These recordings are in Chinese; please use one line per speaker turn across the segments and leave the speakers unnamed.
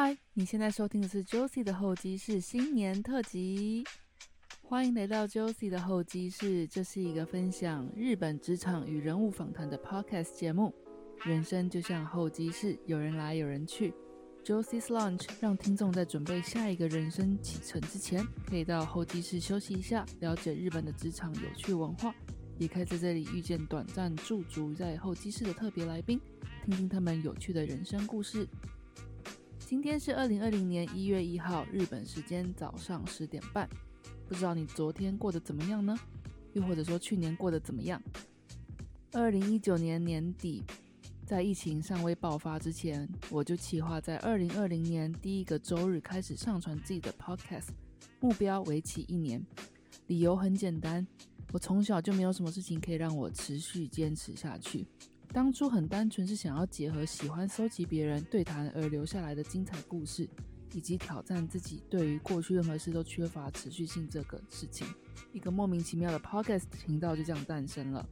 嗨，你现在收听的是 Josie 的候机室新年特辑，欢迎来到 Josie 的候机室。这是一个分享日本职场与人物访谈的 podcast 节目。人生就像候机室，有人来有人去。Josie's Lunch 让听众在准备下一个人生启程之前，可以到候机室休息一下，了解日本的职场有趣文化，也可以在这里遇见短暂驻足在候机室的特别来宾，听听他们有趣的人生故事。今天是二零二零年一月一号，日本时间早上十点半。不知道你昨天过得怎么样呢？又或者说去年过得怎么样？二零一九年年底，在疫情尚未爆发之前，我就计划在二零二零年第一个周日开始上传自己的 podcast，目标为期一年。理由很简单，我从小就没有什么事情可以让我持续坚持下去。当初很单纯是想要结合喜欢搜集别人对谈而留下来的精彩故事，以及挑战自己对于过去任何事都缺乏持续性这个事情，一个莫名其妙的 podcast 频道就这样诞生了。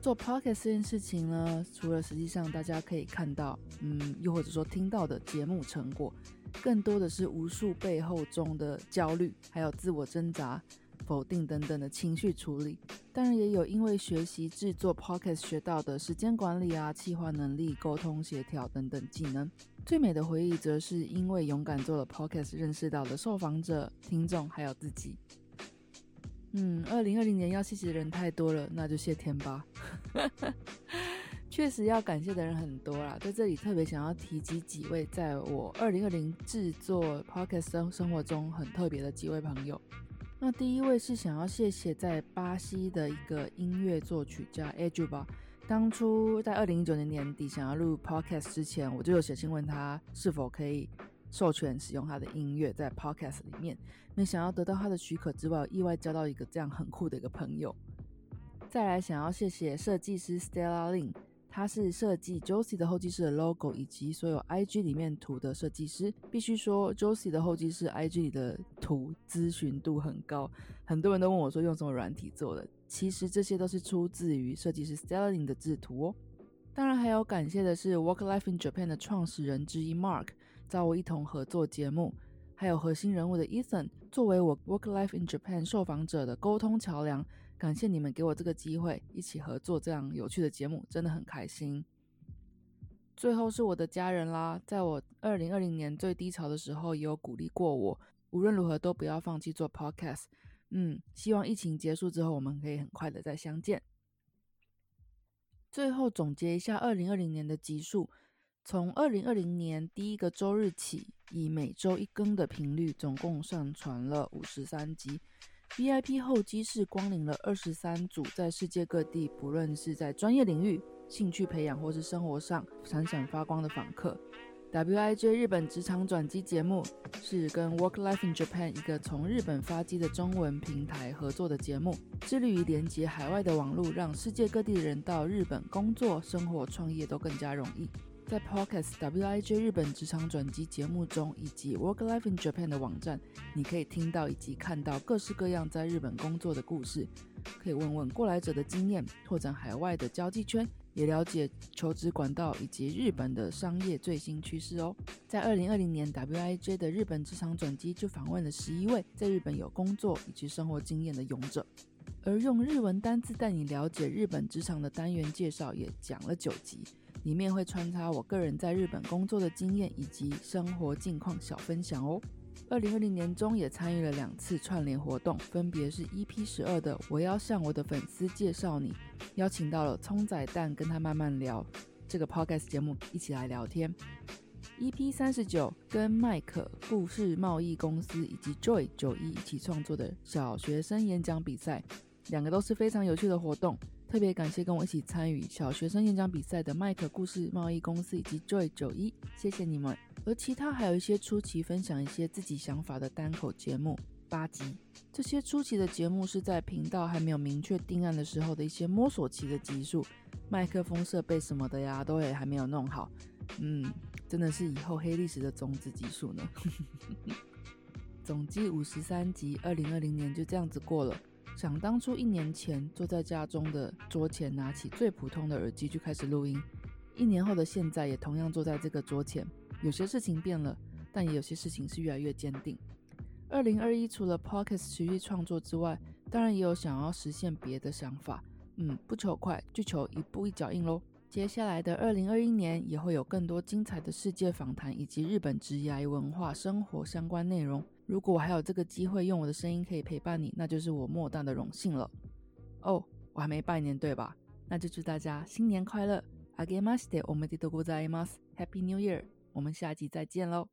做 podcast 这件事情呢，除了实际上大家可以看到，嗯，又或者说听到的节目成果，更多的是无数背后中的焦虑，还有自我挣扎。否定等等的情绪处理，当然也有因为学习制作 podcast 学到的时间管理啊、企划能力、沟通协调等等技能。最美的回忆则是因为勇敢做了 podcast，认识到了受访者、听众还有自己。嗯，二零二零年要谢谢的人太多了，那就谢天吧。确实要感谢的人很多啦，在这里特别想要提及几位在我二零二零制作 podcast 生生活中很特别的几位朋友。那第一位是想要谢谢在巴西的一个音乐作曲家 a j u 吧。当初在二零一九年年底想要录 Podcast 之前，我就有写信问他是否可以授权使用他的音乐在 Podcast 里面。没想要得到他的许可之外，意外交到一个这样很酷的一个朋友。再来想要谢谢设计师 Stella Lin。他是设计 Josie 的候机室的 logo 以及所有 IG 里面图的设计师。必须说，Josie 的候机室 IG 里的图咨询度很高，很多人都问我说用什么软体做的。其实这些都是出自于设计师 Stelling 的制图哦。当然还有感谢的是 Work Life in Japan 的创始人之一 Mark，找我一同合作节目。还有核心人物的 Ethan，作为我 Work Life in Japan 受访者的沟通桥梁，感谢你们给我这个机会，一起合作这样有趣的节目，真的很开心。最后是我的家人啦，在我二零二零年最低潮的时候，也有鼓励过我，无论如何都不要放弃做 Podcast。嗯，希望疫情结束之后，我们可以很快的再相见。最后总结一下二零二零年的集数。从二零二零年第一个周日起，以每周一更的频率，总共上传了五十三集。VIP 候机室光临了二十三组，在世界各地，不论是在专业领域、兴趣培养或是生活上闪闪发光的访客。WIJ 日本职场转机节目是跟 Work Life in Japan 一个从日本发机的中文平台合作的节目，致力于连接海外的网络，让世界各地的人到日本工作、生活、创业都更加容易。在 Podcast WIJ 日本职场转机节目中，以及 Work Life in Japan 的网站，你可以听到以及看到各式各样在日本工作的故事，可以问问过来者的经验，拓展海外的交际圈，也了解求职管道以及日本的商业最新趋势哦。在二零二零年 WIJ 的日本职场转机就访问了十一位在日本有工作以及生活经验的勇者，而用日文单字带你了解日本职场的单元介绍也讲了九集。里面会穿插我个人在日本工作的经验以及生活近况小分享哦。二零二零年中也参与了两次串联活动，分别是 EP 十二的我要向我的粉丝介绍你，邀请到了葱仔蛋跟他慢慢聊这个 podcast 节目一起来聊天。EP 三十九跟麦克故事贸易公司以及 Joy 九一一起创作的小学生演讲比赛，两个都是非常有趣的活动。特别感谢跟我一起参与小学生演讲比赛的麦克故事贸易公司以及 Joy 九一，谢谢你们。而其他还有一些初期分享一些自己想法的单口节目八集，这些初期的节目是在频道还没有明确定案的时候的一些摸索期的集数，麦克风设备什么的呀，都也还没有弄好。嗯，真的是以后黑历史的种子集数呢。总计五十三集，二零二零年就这样子过了。想当初一年前，坐在家中的桌前，拿起最普通的耳机就开始录音。一年后的现在，也同样坐在这个桌前，有些事情变了，但也有些事情是越来越坚定。二零二一除了 p o c k e t 持续创作之外，当然也有想要实现别的想法。嗯，不求快，就求一步一脚印喽。接下来的二零二一年也会有更多精彩的世界访谈以及日本职业文化生活相关内容。如果我还有这个机会用我的声音可以陪伴你，那就是我莫大的荣幸了。哦，我还没拜年对吧？那就祝大家新年快乐！Again, master, 我 m e d i t o g o i a Happy New Year！我们下集再见喽。